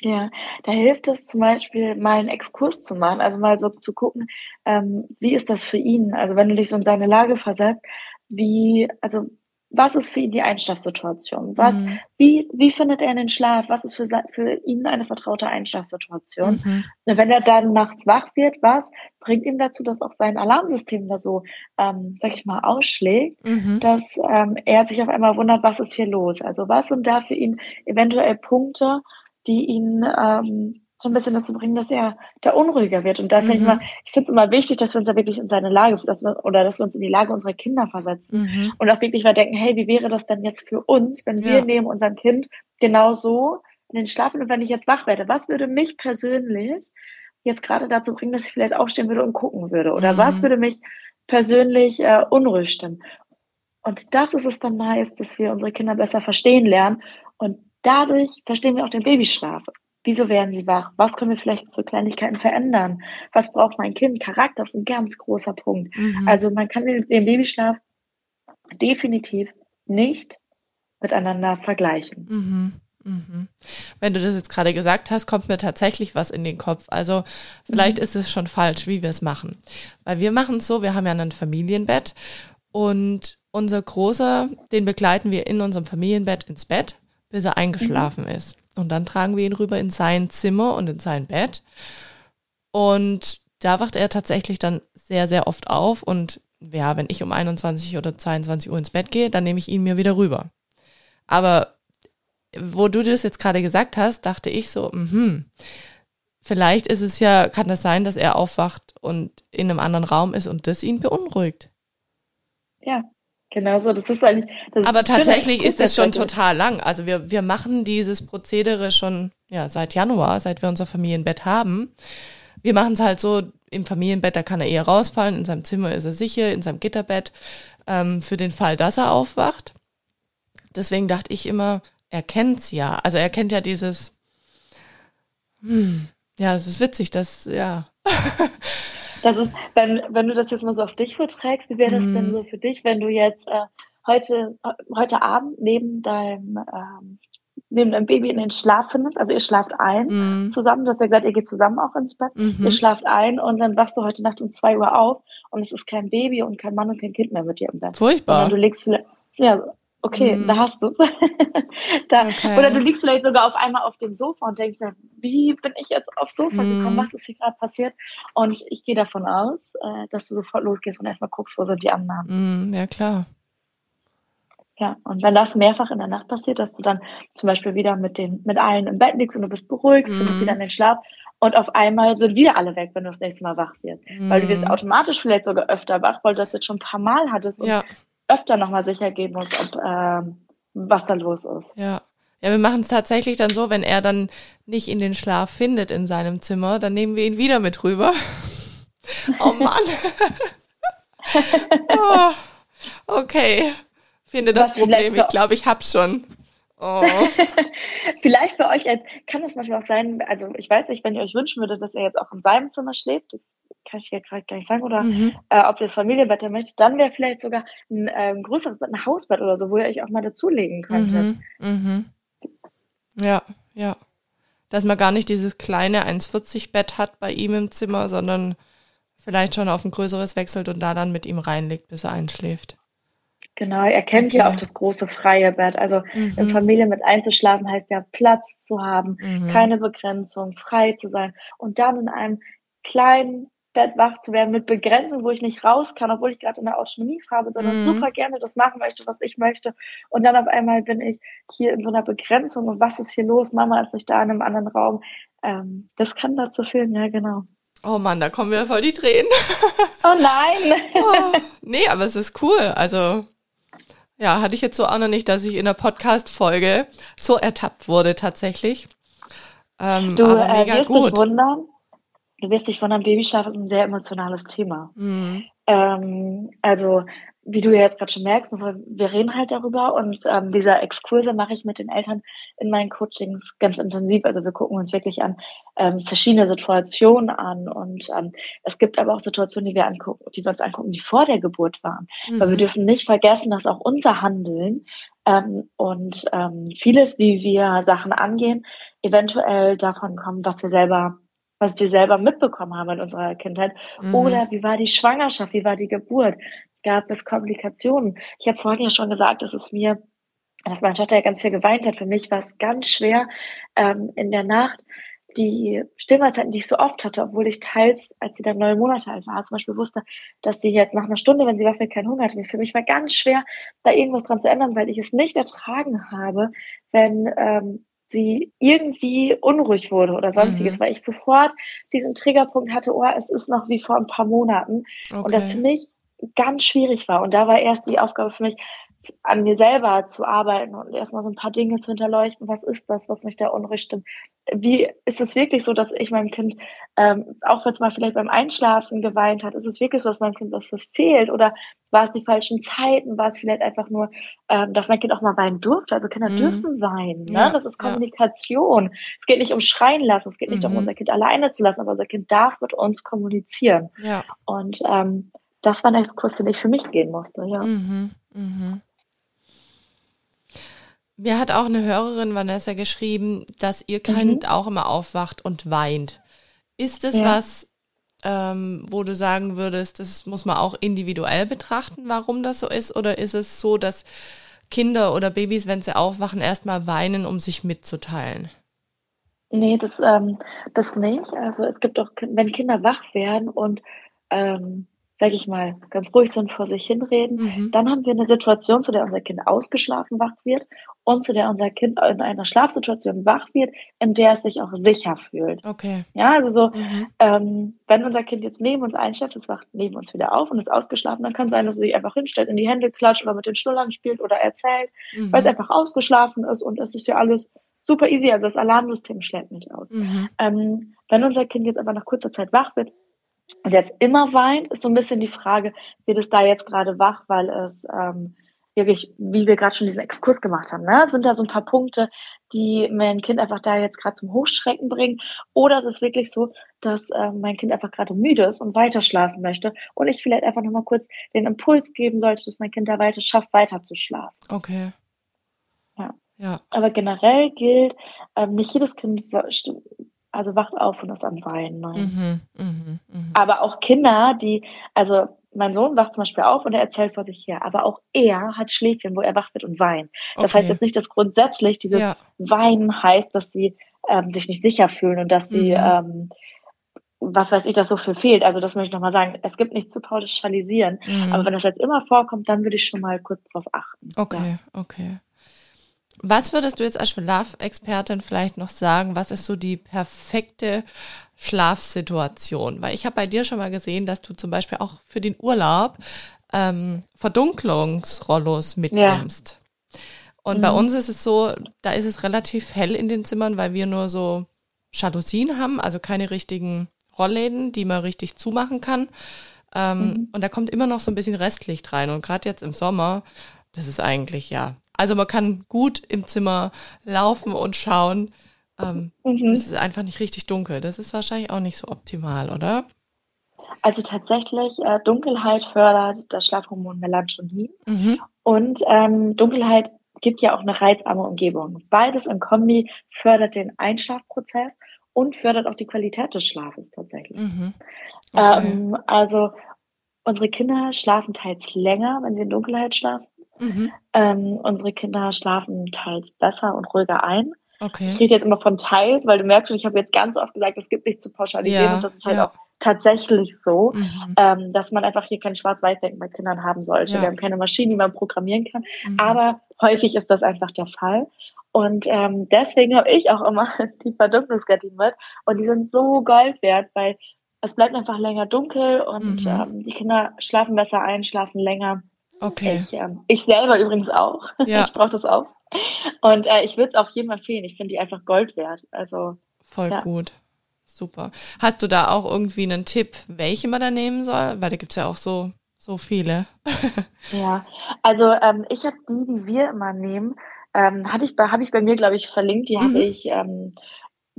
Ja, da hilft es zum Beispiel, mal einen Exkurs zu machen, also mal so zu gucken, ähm, wie ist das für ihn? Also wenn du dich so in seine Lage versetzt, wie, also was ist für ihn die Einschlafsituation? Was, mhm. wie, wie findet er den Schlaf? Was ist für, für ihn eine vertraute Einschlafsituation? Mhm. Wenn er dann nachts wach wird, was bringt ihm dazu, dass auch sein Alarmsystem da so, ähm, sag ich mal, ausschlägt, mhm. dass ähm, er sich auf einmal wundert, was ist hier los? Also was sind da für ihn eventuell Punkte, die ihn ähm, so ein bisschen dazu bringen, dass er da unruhiger wird. Und da mhm. ich mal, ich finde es immer wichtig, dass wir uns da wirklich in seine Lage, dass wir, oder dass wir uns in die Lage unserer Kinder versetzen mhm. und auch wirklich mal denken, hey, wie wäre das denn jetzt für uns, wenn wir neben unserem Kind genau so in den Schlaf und wenn ich jetzt wach werde, was würde mich persönlich jetzt gerade dazu bringen, dass ich vielleicht aufstehen würde und gucken würde? Oder mhm. was würde mich persönlich äh, unruhig stimmen? Und das ist es dann meist, dass wir unsere Kinder besser verstehen lernen und dadurch verstehen wir auch den Babyschlaf. Wieso werden sie wach? Was können wir vielleicht für Kleinigkeiten verändern? Was braucht mein Kind? Charakter ist ein ganz großer Punkt. Mhm. Also man kann den, den Babyschlaf definitiv nicht miteinander vergleichen.
Mhm. Mhm. Wenn du das jetzt gerade gesagt hast, kommt mir tatsächlich was in den Kopf. Also vielleicht mhm. ist es schon falsch, wie wir es machen. Weil wir machen es so, wir haben ja ein Familienbett und unser Großer, den begleiten wir in unserem Familienbett ins Bett bis er eingeschlafen mhm. ist. Und dann tragen wir ihn rüber in sein Zimmer und in sein Bett. Und da wacht er tatsächlich dann sehr, sehr oft auf. Und ja, wenn ich um 21 oder 22 Uhr ins Bett gehe, dann nehme ich ihn mir wieder rüber. Aber wo du das jetzt gerade gesagt hast, dachte ich so, mhm, vielleicht ist es ja, kann das sein, dass er aufwacht und in einem anderen Raum ist und das ihn beunruhigt.
Ja, Genau so, das ist eigentlich. Das
Aber ist tatsächlich ist es schon total lang. Also wir, wir machen dieses Prozedere schon ja, seit Januar, seit wir unser Familienbett haben. Wir machen es halt so, im Familienbett, da kann er eher rausfallen, in seinem Zimmer ist er sicher, in seinem Gitterbett, ähm, für den Fall, dass er aufwacht. Deswegen dachte ich immer, er kennt's ja. Also er kennt ja dieses, hm, ja, es ist witzig, dass, ja.
Das ist, wenn, wenn du das jetzt mal so auf dich verträgst, wie wäre das mhm. denn so für dich, wenn du jetzt äh, heute, heute Abend neben deinem ähm, neben deinem Baby in den Schlaf findest. Also ihr schlaft ein mhm. zusammen. Du hast ja gesagt, ihr geht zusammen auch ins Bett. Mhm. Ihr schlaft ein und dann wachst du heute Nacht um zwei Uhr auf und es ist kein Baby und kein Mann und kein Kind mehr mit dir im Bett.
Furchtbar.
Sondern du legst vielleicht, ja, okay, mhm. da hast du okay. Oder du liegst vielleicht sogar auf einmal auf dem Sofa und denkst, wie bin ich jetzt aufs Sofa gekommen? Mhm. Was ist hier gerade passiert? Und ich gehe davon aus, äh, dass du sofort losgehst und erstmal guckst, wo sind die anderen.
Mhm, ja, klar.
Ja, und wenn das mehrfach in der Nacht passiert, dass du dann zum Beispiel wieder mit den, mit allen im Bett liegst und du bist beruhigt, mhm. findest wieder in den Schlaf und auf einmal sind wieder alle weg, wenn du das nächste Mal wach wirst. Mhm. Weil du wirst mhm. automatisch vielleicht sogar öfter wach, weil du das jetzt schon ein paar Mal hattest und ja. Öfter nochmal sicher gehen musst, ob, ähm, was da los ist.
Ja. Ja, wir machen es tatsächlich dann so, wenn er dann nicht in den Schlaf findet in seinem Zimmer, dann nehmen wir ihn wieder mit rüber. oh Mann. oh, okay finde das Problem. Ich glaube, ich hab's schon. Oh.
vielleicht bei euch als, kann es manchmal auch sein, also ich weiß nicht, wenn ihr euch wünschen würdet, dass er jetzt auch in seinem Zimmer schläft, das kann ich ja gerade gar nicht sagen, oder mhm. äh, ob ihr das Familienbett möchtet, dann wäre vielleicht sogar ein äh, größeres Bett, ein Hausbett oder so, wo ihr euch auch mal dazulegen könntet.
Mhm. Mhm. Ja, ja. Dass man gar nicht dieses kleine 1,40 Bett hat bei ihm im Zimmer, sondern vielleicht schon auf ein größeres wechselt und da dann mit ihm reinlegt, bis er einschläft.
Genau, er kennt okay. ja auch das große freie Bett. Also mhm. in Familie mit einzuschlafen heißt ja Platz zu haben, mhm. keine Begrenzung, frei zu sein und dann in einem kleinen Bett wach zu werden mit Begrenzung, wo ich nicht raus kann, obwohl ich gerade in der Autonomie habe, sondern mhm. super gerne das machen möchte, was ich möchte. Und dann auf einmal bin ich hier in so einer Begrenzung und was ist hier los? Mama ist nicht da in einem anderen Raum. Ähm, das kann dazu führen, ja genau.
Oh Mann, da kommen mir voll die Tränen.
Oh nein.
oh, nee, aber es ist cool. Also ja, hatte ich jetzt so auch noch nicht, dass ich in der Podcast-Folge so ertappt wurde tatsächlich.
Ähm, du aber mega äh, wirst gut. dich wundern, du wirst dich wundern, Babyschlaf ist ein sehr emotionales Thema. Mhm. Ähm, also wie du ja jetzt gerade schon merkst, wir reden halt darüber und ähm, dieser Exkurse mache ich mit den Eltern in meinen Coachings ganz intensiv. Also wir gucken uns wirklich an ähm, verschiedene Situationen an und ähm, es gibt aber auch Situationen, die wir angucken, die wir uns angucken, die vor der Geburt waren. Mhm. Weil wir mhm. dürfen nicht vergessen, dass auch unser Handeln ähm, und ähm, vieles, wie wir Sachen angehen, eventuell davon kommen, was wir selber was wir selber mitbekommen haben in unserer Kindheit. Mhm. Oder wie war die Schwangerschaft, wie war die Geburt? Gab es Komplikationen. Ich habe vorhin ja schon gesagt, dass es mir, dass meine Tochter ja ganz viel geweint hat. Für mich war es ganz schwer ähm, in der Nacht die Stillmahlzeiten, die ich so oft hatte, obwohl ich teils, als sie dann neun Monate alt war, zum Beispiel wusste, dass sie jetzt nach einer Stunde, wenn sie wird, keinen Hunger hatte. Für mich war ganz schwer, da irgendwas dran zu ändern, weil ich es nicht ertragen habe, wenn ähm, sie irgendwie unruhig wurde oder sonstiges, mhm. weil ich sofort diesen Triggerpunkt hatte, oh, es ist noch wie vor ein paar Monaten. Okay. Und das für mich ganz schwierig war. Und da war erst die Aufgabe für mich, an mir selber zu arbeiten und erstmal so ein paar Dinge zu hinterleuchten. Was ist das, was mich da unruhig stimmt? Wie ist es wirklich so, dass ich meinem Kind, ähm, auch wenn es mal vielleicht beim Einschlafen geweint hat, ist es wirklich so, dass meinem Kind was, was fehlt? Oder war es die falschen Zeiten? War es vielleicht einfach nur, ähm, dass mein Kind auch mal weinen durfte? Also Kinder mhm. dürfen weinen. Ne? Ja, das ist Kommunikation. Ja. Es geht nicht um Schreien lassen, es geht nicht mhm. um unser Kind alleine zu lassen, aber unser Kind darf mit uns kommunizieren. Ja. Und ähm, das war ein Exkurs, den ich für mich gehen musste, ja. Mhm, mhm.
Mir hat auch eine Hörerin Vanessa geschrieben, dass ihr Kind mhm. auch immer aufwacht und weint. Ist es ja. was, ähm, wo du sagen würdest, das muss man auch individuell betrachten, warum das so ist? Oder ist es so, dass Kinder oder Babys, wenn sie aufwachen, erstmal weinen, um sich mitzuteilen?
Nee, das, ähm, das nicht. Also es gibt auch, wenn Kinder wach werden und ähm, sage ich mal, ganz ruhig sind, vor sich hinreden. Mhm. Dann haben wir eine Situation, zu der unser Kind ausgeschlafen wach wird und zu der unser Kind in einer Schlafsituation wach wird, in der es sich auch sicher fühlt.
Okay.
Ja, also so, mhm. ähm, wenn unser Kind jetzt neben uns einschläft, es wacht neben uns wieder auf und ist ausgeschlafen, dann kann sein, dass es sich einfach hinstellt, in die Hände klatscht oder mit den Schnullern spielt oder erzählt, mhm. weil es einfach ausgeschlafen ist und es ist ja alles super easy, also das Alarmsystem schlägt nicht aus. Mhm. Ähm, wenn unser Kind jetzt aber nach kurzer Zeit wach wird, und jetzt immer weint, ist so ein bisschen die Frage, wird es da jetzt gerade wach, weil es ähm, wirklich, wie wir gerade schon diesen Exkurs gemacht haben, ne? sind da so ein paar Punkte, die mein Kind einfach da jetzt gerade zum Hochschrecken bringen? Oder ist es wirklich so, dass äh, mein Kind einfach gerade müde ist und weiter schlafen möchte und ich vielleicht einfach nochmal kurz den Impuls geben sollte, dass mein Kind da weiter schafft, weiter zu schlafen?
Okay.
Ja. Ja. Aber generell gilt, ähm, nicht jedes Kind also wacht auf und ist am Weinen. Mhm, mh, mh. Aber auch Kinder, die, also mein Sohn wacht zum Beispiel auf und er erzählt vor sich her, aber auch er hat Schläfchen, wo er wach wird und weint. Das okay. heißt jetzt nicht, dass grundsätzlich dieses ja. Weinen heißt, dass sie ähm, sich nicht sicher fühlen und dass sie, mhm. ähm, was weiß ich, dass so viel fehlt. Also das möchte ich nochmal sagen. Es gibt nichts zu pauschalisieren. Mhm. Aber wenn das jetzt immer vorkommt, dann würde ich schon mal kurz drauf achten.
Okay, ja. okay. Was würdest du jetzt als Schlafexpertin vielleicht noch sagen? Was ist so die perfekte Schlafsituation? Weil ich habe bei dir schon mal gesehen, dass du zum Beispiel auch für den Urlaub ähm, Verdunklungsrollos mitnimmst. Ja. Und mhm. bei uns ist es so, da ist es relativ hell in den Zimmern, weil wir nur so Jalousien haben, also keine richtigen Rollläden, die man richtig zumachen kann. Ähm, mhm. Und da kommt immer noch so ein bisschen Restlicht rein. Und gerade jetzt im Sommer, das ist eigentlich ja also man kann gut im Zimmer laufen und schauen. Ähm, mhm. Es ist einfach nicht richtig dunkel. Das ist wahrscheinlich auch nicht so optimal, oder?
Also tatsächlich, äh, Dunkelheit fördert das Schlafhormon Melatonin. Mhm. Und ähm, Dunkelheit gibt ja auch eine reizarme Umgebung. Beides in Kombi fördert den Einschlafprozess und fördert auch die Qualität des Schlafes tatsächlich. Mhm. Okay. Ähm, also unsere Kinder schlafen teils länger, wenn sie in Dunkelheit schlafen. Mhm. Ähm, unsere Kinder schlafen teils besser und ruhiger ein. Okay. Ich rede jetzt immer von teils, weil du merkst schon, ich habe jetzt ganz oft gesagt, es gibt nicht zu pauschalisieren ja, und das ist halt ja. auch tatsächlich so, mhm. ähm, dass man einfach hier kein Schwarz-Weiß-Denken bei Kindern haben sollte. Ja. Wir haben keine Maschinen, die man programmieren kann, mhm. aber häufig ist das einfach der Fall. Und ähm, deswegen habe ich auch immer die Verdunklungsgardinen mit und die sind so Gold wert, weil es bleibt einfach länger dunkel und mhm. ähm, die Kinder schlafen besser ein, schlafen länger. Okay. Ich, ähm, ich selber übrigens auch. Ja. Ich brauche das auch. Und äh, ich würde es auch jedem empfehlen. Ich finde die einfach Gold wert. Also
voll ja. gut. Super. Hast du da auch irgendwie einen Tipp, welche man da nehmen soll? Weil da gibt's ja auch so, so viele.
ja, also ähm, ich habe die, die wir immer nehmen, ähm, hatte ich bei, habe ich bei mir, glaube ich, verlinkt. Die mhm. habe ich ähm,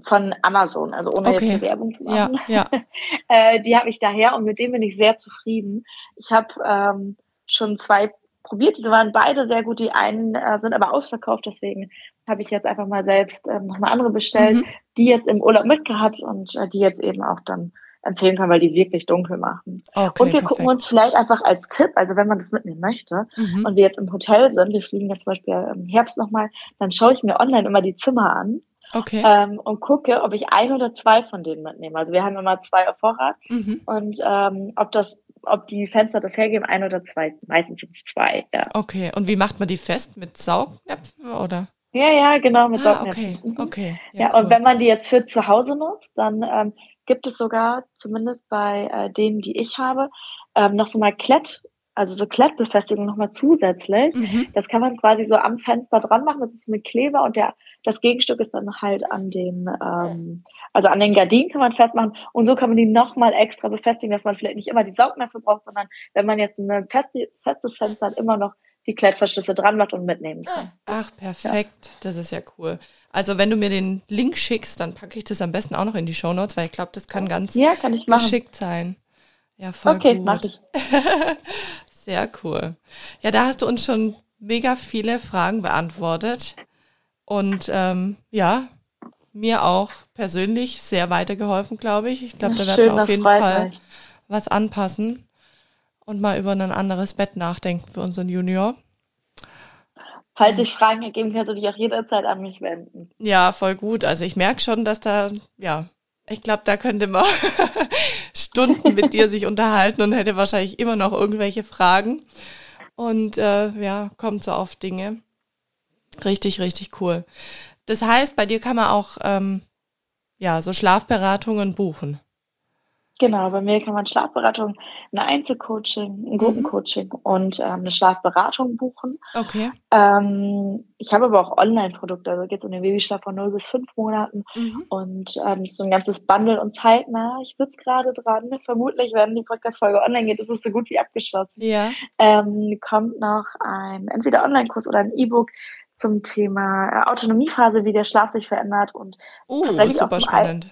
von Amazon, also ohne okay. jetzt Werbung zu machen. Ja, ja. äh, die habe ich daher und mit dem bin ich sehr zufrieden. Ich habe ähm, schon zwei probiert. Diese waren beide sehr gut. Die einen äh, sind aber ausverkauft, deswegen habe ich jetzt einfach mal selbst ähm, nochmal andere bestellt, mhm. die jetzt im Urlaub mitgehabt und äh, die jetzt eben auch dann empfehlen kann, weil die wirklich dunkel machen. Okay, und wir perfekt. gucken uns vielleicht einfach als Tipp, also wenn man das mitnehmen möchte mhm. und wir jetzt im Hotel sind, wir fliegen jetzt zum Beispiel im Herbst nochmal, dann schaue ich mir online immer die Zimmer an okay. ähm, und gucke, ob ich ein oder zwei von denen mitnehme. Also wir haben immer zwei auf Vorrat mhm. und ähm, ob das ob die Fenster das hergeben, ein oder zwei. Meistens sind es zwei, ja.
Okay, und wie macht man die fest? Mit Saugnäpfen oder?
Ja, ja, genau, mit
ah, Saugnäpfen. Okay, mhm. okay.
Ja, ja cool. und wenn man die jetzt für zu Hause nutzt, dann ähm, gibt es sogar, zumindest bei äh, denen, die ich habe, ähm, noch so mal Klett, also so Klettbefestigung nochmal zusätzlich. Mhm. Das kann man quasi so am Fenster dran machen. Das ist mit Kleber und der, das Gegenstück ist dann halt an den, ähm, also an den Gardinen kann man festmachen und so kann man die nochmal extra befestigen, dass man vielleicht nicht immer die Saugnäpfe braucht, sondern wenn man jetzt ein feste, festes Fenster hat, immer noch die Klettverschlüsse dran macht und mitnehmen kann.
Ach, perfekt. Ja. Das ist ja cool. Also wenn du mir den Link schickst, dann packe ich das am besten auch noch in die Show Notes, weil ich glaube, das kann ganz
ja, kann ich
geschickt sein. Ja, voll okay, gut. mach ich. Sehr cool. Ja, da hast du uns schon mega viele Fragen beantwortet. Und ähm, ja, mir auch persönlich sehr weitergeholfen, glaube ich. Ich glaube, da werden wir auf jeden Fall was anpassen und mal über ein anderes Bett nachdenken für unseren Junior.
Falls sich Fragen ergeben, kannst du dich auch jederzeit an mich wenden.
Ja, voll gut. Also ich merke schon, dass da, ja, ich glaube, da könnte man Stunden mit dir sich unterhalten und hätte wahrscheinlich immer noch irgendwelche Fragen. Und äh, ja, kommt so auf Dinge. Richtig, richtig cool. Das heißt, bei dir kann man auch ähm, ja so Schlafberatungen buchen.
Genau, bei mir kann man Schlafberatung, ein Einzelcoaching, ein Gruppencoaching mhm. und ähm, eine Schlafberatung buchen. Okay. Ähm, ich habe aber auch Online-Produkte, also geht es um den Babyschlaf von 0 bis 5 Monaten mhm. und ähm, so ein ganzes Bundle und zeitnah. Ich sitze gerade dran, vermutlich, wenn die Podcast-Folge online geht, ist es so gut wie abgeschlossen. Ja. Ähm, kommt noch ein entweder Online-Kurs oder ein E-Book zum Thema äh, Autonomiephase, wie der Schlaf sich verändert und
uh, tatsächlich super auch spannend.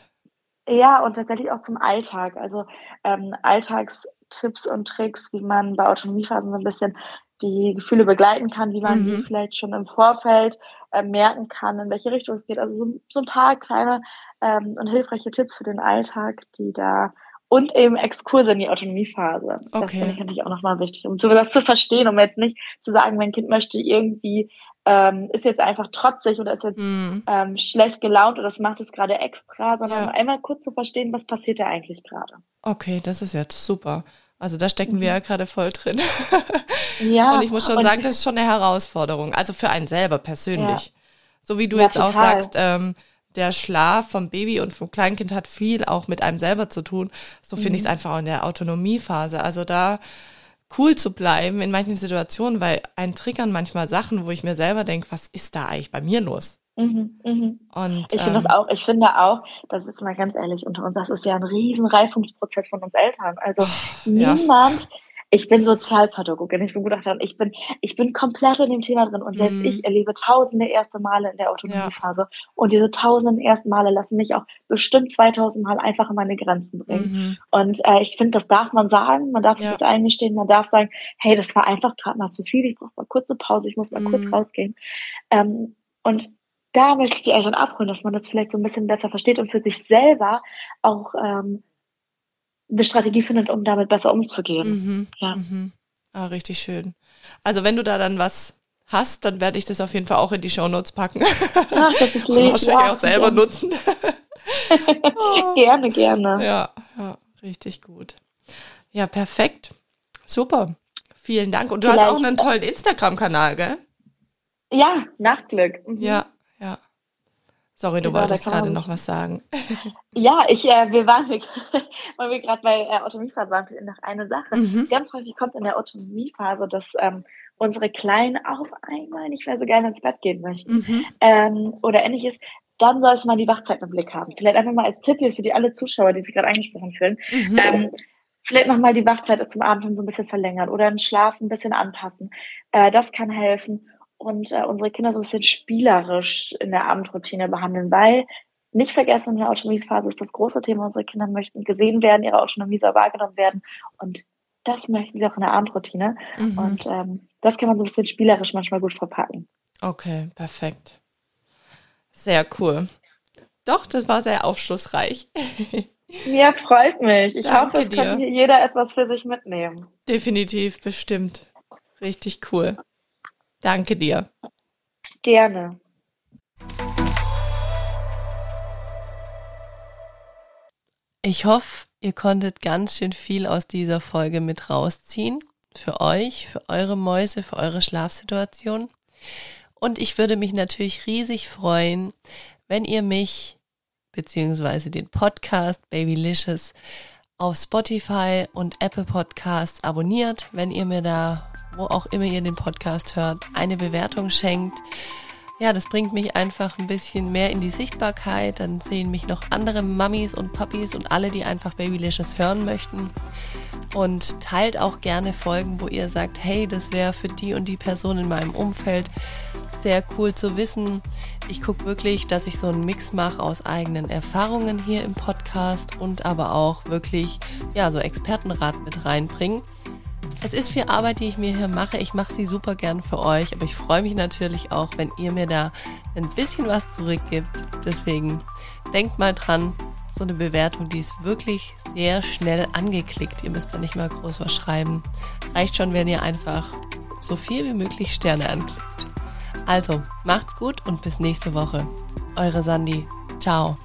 Ja, und tatsächlich auch zum Alltag. Also ähm, Alltags Tipps und Tricks, wie man bei Autonomiephasen so ein bisschen die Gefühle begleiten kann, wie man mhm. die vielleicht schon im Vorfeld äh, merken kann, in welche Richtung es geht. Also so, so ein paar kleine ähm, und hilfreiche Tipps für den Alltag, die da und eben Exkurse in die Autonomiephase. Okay. Das finde ich natürlich auch nochmal wichtig, um das zu verstehen, um jetzt nicht zu sagen, mein Kind möchte irgendwie ähm, ist jetzt einfach trotzig oder ist jetzt mm. ähm, schlecht gelaunt oder das macht es gerade extra, sondern ja. einmal kurz zu verstehen, was passiert da eigentlich gerade.
Okay, das ist jetzt super. Also da stecken wir ja mhm. gerade voll drin. ja. Und ich muss schon sagen, das ist schon eine Herausforderung. Also für einen selber persönlich. Ja. So wie du ja, jetzt total. auch sagst, ähm, der Schlaf vom Baby und vom Kleinkind hat viel auch mit einem selber zu tun. So finde mhm. ich es einfach auch in der Autonomiephase. Also da cool zu bleiben in manchen Situationen, weil ein triggern manchmal Sachen, wo ich mir selber denke, was ist da eigentlich bei mir los? Mhm,
mhm. Und, ich finde ähm, das auch, ich finde auch, das ist mal ganz ehrlich unter uns, das ist ja ein riesen Reifungsprozess von uns Eltern. Also niemand, ja ich bin Sozialpädagogin, ich bin Gutachterin, ich bin, ich bin komplett in dem Thema drin und selbst mhm. ich erlebe tausende erste Male in der Autonomiephase. Ja. Und diese tausenden ersten Male lassen mich auch bestimmt 2000 Mal einfach in meine Grenzen bringen. Mhm. Und äh, ich finde, das darf man sagen, man darf sich das eingestehen, man darf sagen, hey, das war einfach gerade mal zu viel, ich brauche mal kurz eine Pause, ich muss mal mhm. kurz rausgehen. Ähm, und da möchte ich die Eltern abholen, dass man das vielleicht so ein bisschen besser versteht und für sich selber auch ähm, eine Strategie findet, um damit besser umzugehen. Mhm, ja. Mhm.
Ah, richtig schön. Also wenn du da dann was hast, dann werde ich das auf jeden Fall auch in die Shownotes packen. Ach, das ist lieb. Wahrscheinlich ja, auch selber gerne. nutzen.
gerne, gerne.
Ja, ja, richtig gut. Ja, perfekt. Super. Vielen Dank. Und du Vielleicht, hast auch einen tollen Instagram-Kanal, gell?
Ja, Nachtglück.
Mhm. Ja, ja. Sorry, du genau, wolltest gerade noch was sagen.
Ja, ich, äh, wir waren, weil wir gerade bei äh, Autonomiephase waren, noch eine Sache. Mhm. Ganz häufig kommt in der Autonomiephase, dass ähm, unsere Kleinen auf einmal nicht mehr so gerne ins Bett gehen möchten mhm. ähm, oder ähnliches. Dann sollte man die Wachzeit im Blick haben. Vielleicht einfach mal als Tipp hier für die alle Zuschauer, die sich gerade angesprochen fühlen. Mhm. Ähm, vielleicht nochmal die Wachzeit zum Abend so ein bisschen verlängern oder den Schlaf ein bisschen anpassen. Äh, das kann helfen und äh, unsere Kinder so ein bisschen spielerisch in der Abendroutine behandeln, weil nicht vergessen, in der Autonomiephase ist das große Thema, unsere Kinder möchten gesehen werden, ihre Autonomie soll wahrgenommen werden und das möchten sie auch in der Abendroutine mhm. und ähm, das kann man so ein bisschen spielerisch manchmal gut verpacken.
Okay, perfekt. Sehr cool. Doch, das war sehr aufschlussreich.
Ja, freut mich. Ich Danke hoffe, es dir. kann jeder etwas für sich mitnehmen.
Definitiv, bestimmt. Richtig cool. Danke dir.
Gerne.
Ich hoffe, ihr konntet ganz schön viel aus dieser Folge mit rausziehen. Für euch, für eure Mäuse, für eure Schlafsituation. Und ich würde mich natürlich riesig freuen, wenn ihr mich beziehungsweise den Podcast Babylicious auf Spotify und Apple Podcasts abonniert, wenn ihr mir da wo auch immer ihr den Podcast hört, eine Bewertung schenkt. Ja, das bringt mich einfach ein bisschen mehr in die Sichtbarkeit. Dann sehen mich noch andere Mummies und Puppies und alle, die einfach Babylicious hören möchten. Und teilt auch gerne Folgen, wo ihr sagt, hey, das wäre für die und die Person in meinem Umfeld sehr cool zu wissen. Ich gucke wirklich, dass ich so einen Mix mache aus eigenen Erfahrungen hier im Podcast und aber auch wirklich, ja, so Expertenrat mit reinbringen. Es ist viel Arbeit, die ich mir hier mache. Ich mache sie super gern für euch, aber ich freue mich natürlich auch, wenn ihr mir da ein bisschen was zurückgibt. Deswegen denkt mal dran, so eine Bewertung, die ist wirklich sehr schnell angeklickt. Ihr müsst da nicht mal groß was schreiben. Reicht schon, wenn ihr einfach so viel wie möglich Sterne anklickt. Also, macht's gut und bis nächste Woche. Eure Sandy. Ciao.